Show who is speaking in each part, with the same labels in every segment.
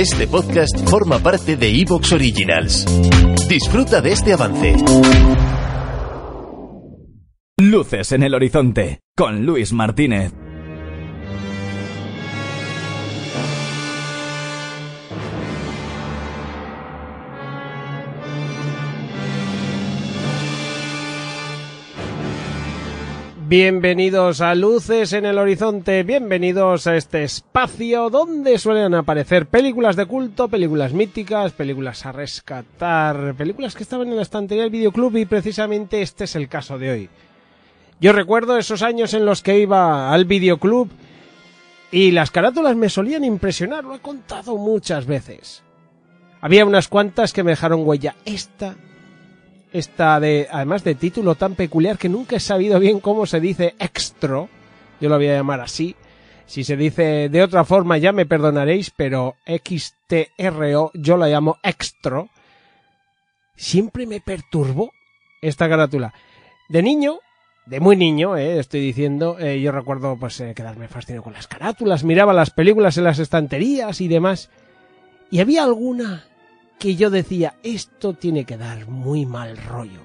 Speaker 1: Este podcast forma parte de Evox Originals. Disfruta de este avance.
Speaker 2: Luces en el horizonte con Luis Martínez.
Speaker 3: Bienvenidos a Luces en el Horizonte, bienvenidos a este espacio donde suelen aparecer películas de culto, películas míticas, películas a rescatar, películas que estaban en la estantería del videoclub y precisamente este es el caso de hoy. Yo recuerdo esos años en los que iba al videoclub y las carátulas me solían impresionar, lo he contado muchas veces. Había unas cuantas que me dejaron huella. Esta esta de, además de título tan peculiar que nunca he sabido bien cómo se dice extra, yo lo voy a llamar así. Si se dice de otra forma ya me perdonaréis, pero XTRO yo la llamo extra. Siempre me perturbó esta carátula. De niño, de muy niño, eh, estoy diciendo, eh, yo recuerdo pues eh, quedarme fascinado con las carátulas, miraba las películas en las estanterías y demás. Y había alguna que yo decía, esto tiene que dar muy mal rollo.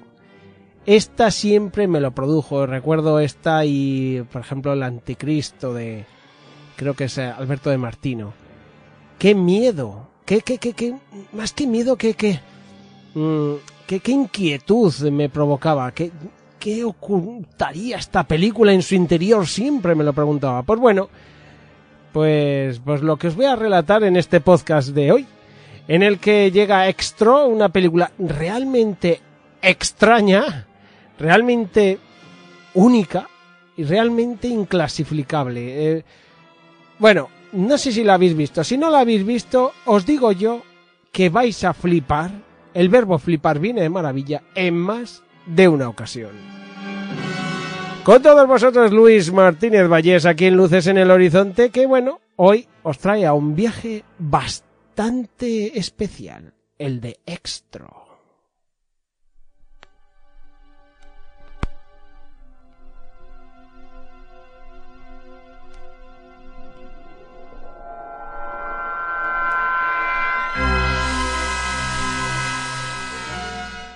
Speaker 3: Esta siempre me lo produjo. Recuerdo esta y, por ejemplo, el Anticristo de, creo que es Alberto de Martino. ¡Qué miedo! ¡Qué, qué, qué, qué! Más que miedo, qué, qué, mm, qué, qué inquietud me provocaba. ¿Qué, ¿Qué ocultaría esta película en su interior? Siempre me lo preguntaba. Pues bueno, pues, pues lo que os voy a relatar en este podcast de hoy en el que llega Extra, una película realmente extraña, realmente única y realmente inclasificable. Eh, bueno, no sé si la habéis visto. Si no la habéis visto, os digo yo que vais a flipar. El verbo flipar viene de maravilla en más de una ocasión. Con todos vosotros, Luis Martínez Vallés, aquí en Luces en el Horizonte, que bueno, hoy os trae a un viaje bastante bastante especial, el de Extra.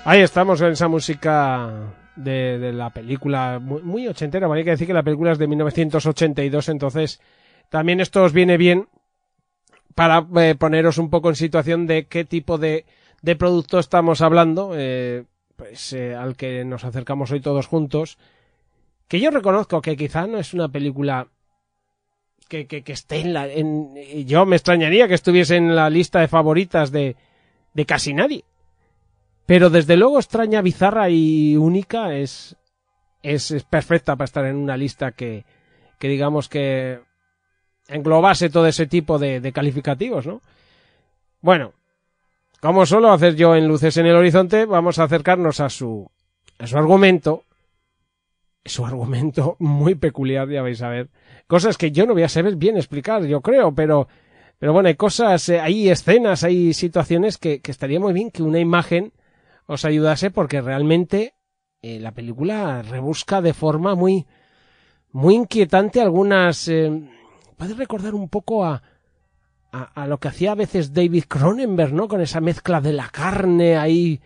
Speaker 3: Ahí estamos en esa música de, la película muy, muy ochentera. Bueno, hay que decir que la película es de 1982, entonces también esto os viene bien para eh, poneros un poco en situación de qué tipo de, producto estamos hablando, eh, pues eh, al que nos acercamos hoy todos juntos, que yo reconozco que quizá no es una película que, que, esté en la... Yo me extrañaría que estuviese en la lista de favoritas de, de casi nadie. Pero desde luego extraña, bizarra y única es, es, es perfecta para estar en una lista que, que digamos que englobase todo ese tipo de, de calificativos, ¿no? Bueno, como suelo hacer yo en Luces en el Horizonte, vamos a acercarnos a su, a su argumento. Su argumento muy peculiar, ya vais a ver. Cosas que yo no voy a saber bien explicar, yo creo, pero, pero bueno, hay cosas, eh, hay escenas, hay situaciones que, que, estaría muy bien que una imagen os ayudase porque realmente eh, la película rebusca de forma muy, muy inquietante algunas, eh, puede recordar un poco a, a, lo que hacía a veces David Cronenberg, ¿no? Con esa mezcla de la carne ahí.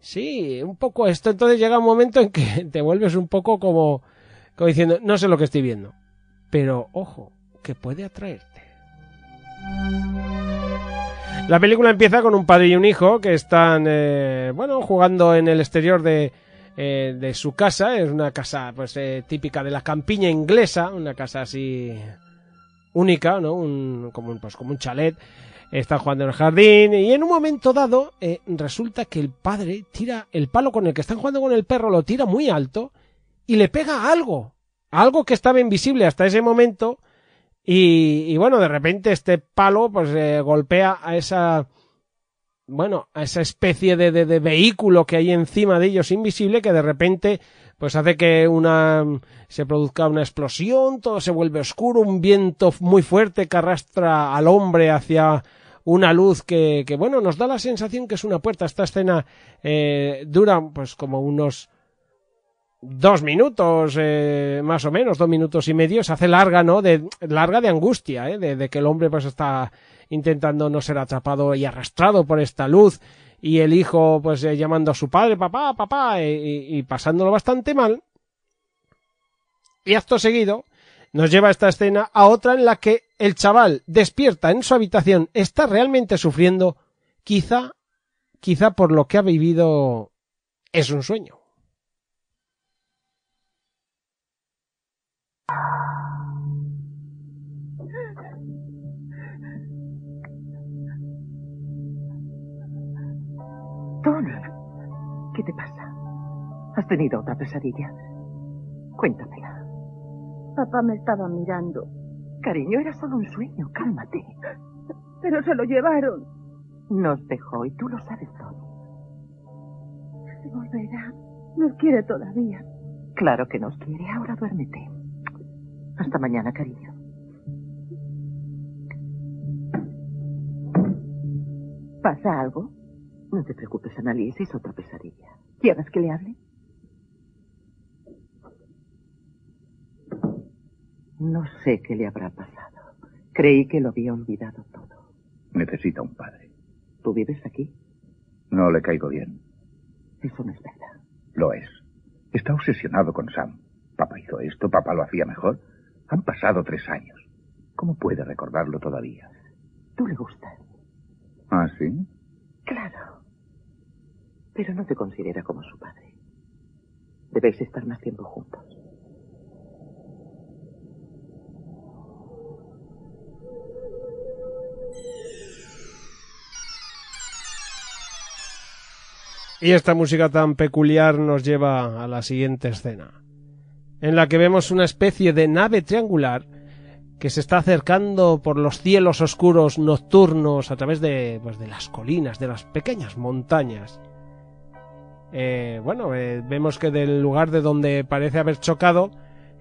Speaker 3: Sí, un poco esto. Entonces llega un momento en que te vuelves un poco como, como diciendo, no sé lo que estoy viendo. Pero ojo, que puede atraerte. La película empieza con un padre y un hijo que están, eh, bueno, jugando en el exterior de, eh, de su casa. Es una casa, pues, eh, típica de la campiña inglesa, una casa así única, ¿no? Un, como, un, pues, como un chalet. Está jugando en el jardín y en un momento dado eh, resulta que el padre tira el palo con el que están jugando con el perro, lo tira muy alto y le pega algo, algo que estaba invisible hasta ese momento y, y bueno, de repente este palo pues eh, golpea a esa bueno, a esa especie de, de vehículo que hay encima de ellos invisible que de repente pues hace que una se produzca una explosión, todo se vuelve oscuro, un viento muy fuerte que arrastra al hombre hacia una luz que, que bueno, nos da la sensación que es una puerta. Esta escena eh, dura pues como unos dos minutos, eh, más o menos, dos minutos y medio, se hace larga, ¿no? De, larga de angustia, ¿eh? de, de que el hombre pues está intentando no ser atrapado y arrastrado por esta luz y el hijo pues eh, llamando a su padre, papá, papá, y, y, pasándolo bastante mal. Y acto seguido nos lleva esta escena a otra en la que el chaval despierta en su habitación, está realmente sufriendo, quizá, quizá por lo que ha vivido es un sueño.
Speaker 4: Tony, ¿qué te pasa? ¿Has tenido otra pesadilla? Cuéntamela.
Speaker 5: Papá me estaba mirando.
Speaker 4: Cariño, era solo un sueño. Cálmate.
Speaker 5: Pero se lo llevaron.
Speaker 4: Nos dejó y tú lo sabes, Tony.
Speaker 5: Volverá. Nos quiere todavía.
Speaker 4: Claro que nos quiere. Ahora duérmete. Hasta mañana, cariño. ¿Pasa algo? No te preocupes, Annalise, es otra pesadilla. ¿Quieres que le hable? No sé qué le habrá pasado. Creí que lo había olvidado todo.
Speaker 6: Necesita un padre.
Speaker 4: ¿Tú vives aquí?
Speaker 6: No le caigo bien.
Speaker 4: Eso no es verdad.
Speaker 6: Lo es. Está obsesionado con Sam. Papá hizo esto, papá lo hacía mejor. Han pasado tres años. ¿Cómo puede recordarlo todavía?
Speaker 4: Tú le gustas.
Speaker 6: ¿Ah, sí?
Speaker 4: Claro. Pero no te considera como su padre. Debéis estar más tiempo juntos.
Speaker 3: Y esta música tan peculiar nos lleva a la siguiente escena, en la que vemos una especie de nave triangular que se está acercando por los cielos oscuros nocturnos a través de, pues, de las colinas, de las pequeñas montañas. Eh, bueno, eh, vemos que del lugar de donde parece haber chocado,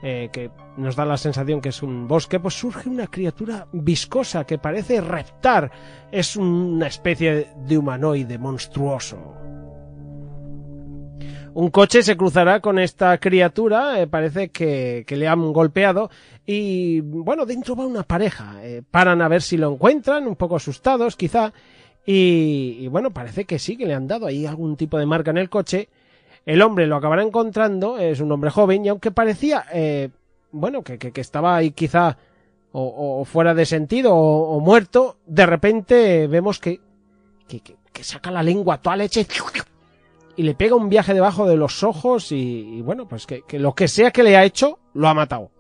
Speaker 3: eh, que nos da la sensación que es un bosque, pues surge una criatura viscosa que parece reptar. Es una especie de humanoide monstruoso. Un coche se cruzará con esta criatura, eh, parece que, le han golpeado y bueno, dentro va una pareja. Paran a ver si lo encuentran, un poco asustados quizá, y, y, bueno, parece que sí, que le han dado ahí algún tipo de marca en el coche. El hombre lo acabará encontrando, es un hombre joven y aunque parecía, eh, bueno, que, que, que, estaba ahí quizá o, o fuera de sentido o, o, muerto, de repente vemos que, que, que saca la lengua toda leche y le pega un viaje debajo de los ojos y, y bueno, pues que, que, lo que sea que le ha hecho, lo ha matado.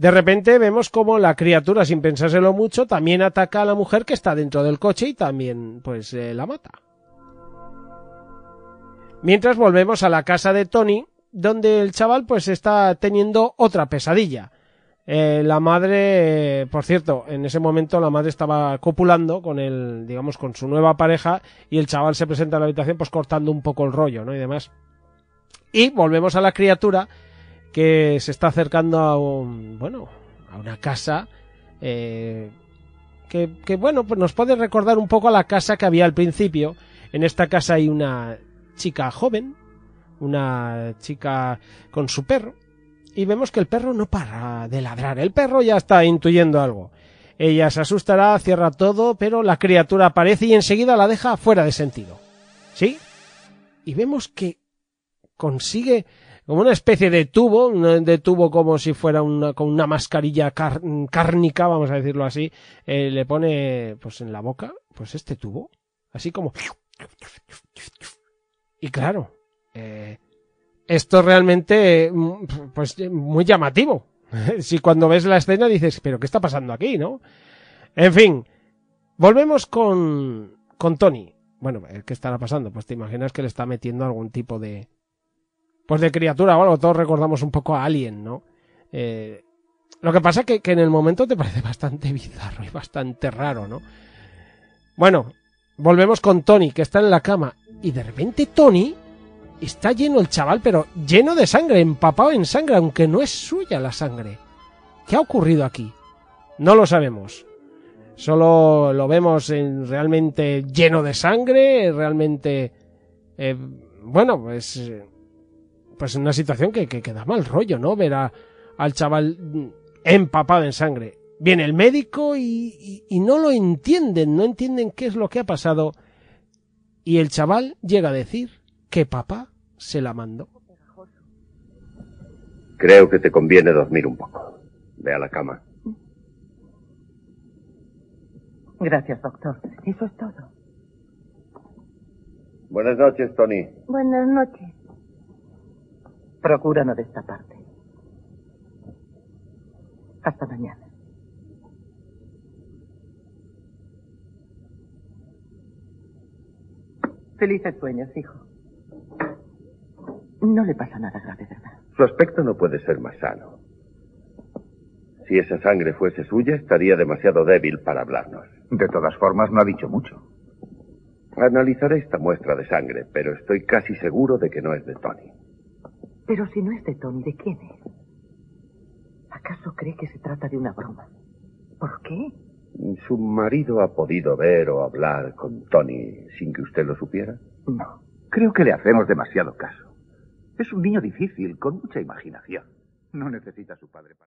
Speaker 3: De repente vemos como la criatura, sin pensárselo mucho, también ataca a la mujer que está dentro del coche y también, pues, eh, la mata. Mientras volvemos a la casa de Tony, donde el chaval, pues, está teniendo otra pesadilla. Eh, la madre, eh, por cierto, en ese momento la madre estaba copulando con el, digamos, con su nueva pareja y el chaval se presenta a la habitación pues cortando un poco el rollo, ¿no? Y demás. Y volvemos a la criatura que se está acercando a un, bueno, a una casa eh, que, que, bueno, pues nos puede recordar un poco a la casa que había al principio. En esta casa hay una chica joven, una chica con su perro y vemos que el perro no para de ladrar. El perro ya está intuyendo algo. Ella se asustará, cierra todo, pero la criatura aparece y enseguida la deja fuera de sentido. ¿Sí? Y vemos que consigue como una especie de tubo, de tubo como si fuera una, con una mascarilla car cárnica, vamos a decirlo así, eh, le pone pues en la boca, pues este tubo, así como... Y claro, eh, esto realmente, pues muy llamativo. si cuando ves la escena dices, pero ¿qué está pasando aquí, no? En fin, volvemos con, con Tony. Bueno, ¿qué estará pasando? Pues te imaginas que le está metiendo algún tipo de, pues de criatura o. Todos recordamos un poco a Alien, ¿no? Eh, lo que pasa que, que en el momento te parece bastante bizarro y bastante raro, ¿no? Bueno, volvemos con Tony, que está en la cama. Y de repente Tony está lleno el chaval, pero lleno de sangre, empapado en sangre, aunque no es suya la sangre. ¿Qué ha ocurrido aquí? No lo sabemos. Solo lo vemos en realmente lleno de sangre, realmente... eh, bueno, pues... Pues una situación que, que, que da mal rollo, ¿no? Ver a- al chaval mm, empapado en sangre. Viene el médico y, y- y no lo entienden, no entienden qué es lo que ha pasado. Y el chaval llega a decir que papá se la mandó.
Speaker 7: Creo que te conviene dormir un poco. Ve a la cama.
Speaker 4: Gracias, doctor. Eso es todo.
Speaker 7: Buenas noches, Tony.
Speaker 5: Buenas noches.
Speaker 4: Procura no destaparte. Hasta mañana. Felices sueños, hijo. No le pasa nada grave, ¿verdad?
Speaker 7: Su aspecto no puede ser más sano. Si esa sangre fuese suya, estaría demasiado débil para hablarnos.
Speaker 6: De todas formas, no ha dicho mucho.
Speaker 7: Analizaré esta muestra de sangre, pero estoy casi seguro de que no es de Tony.
Speaker 4: Pero si no es de Tony, ¿de quién es? ¿Acaso cree que se trata de una broma? ¿Por qué?
Speaker 7: ¿Su marido ha podido ver o hablar con Tony sin que usted lo supiera?
Speaker 4: No.
Speaker 6: Creo que le hacemos demasiado caso. Es un niño difícil, con mucha imaginación. No necesita a su padre para...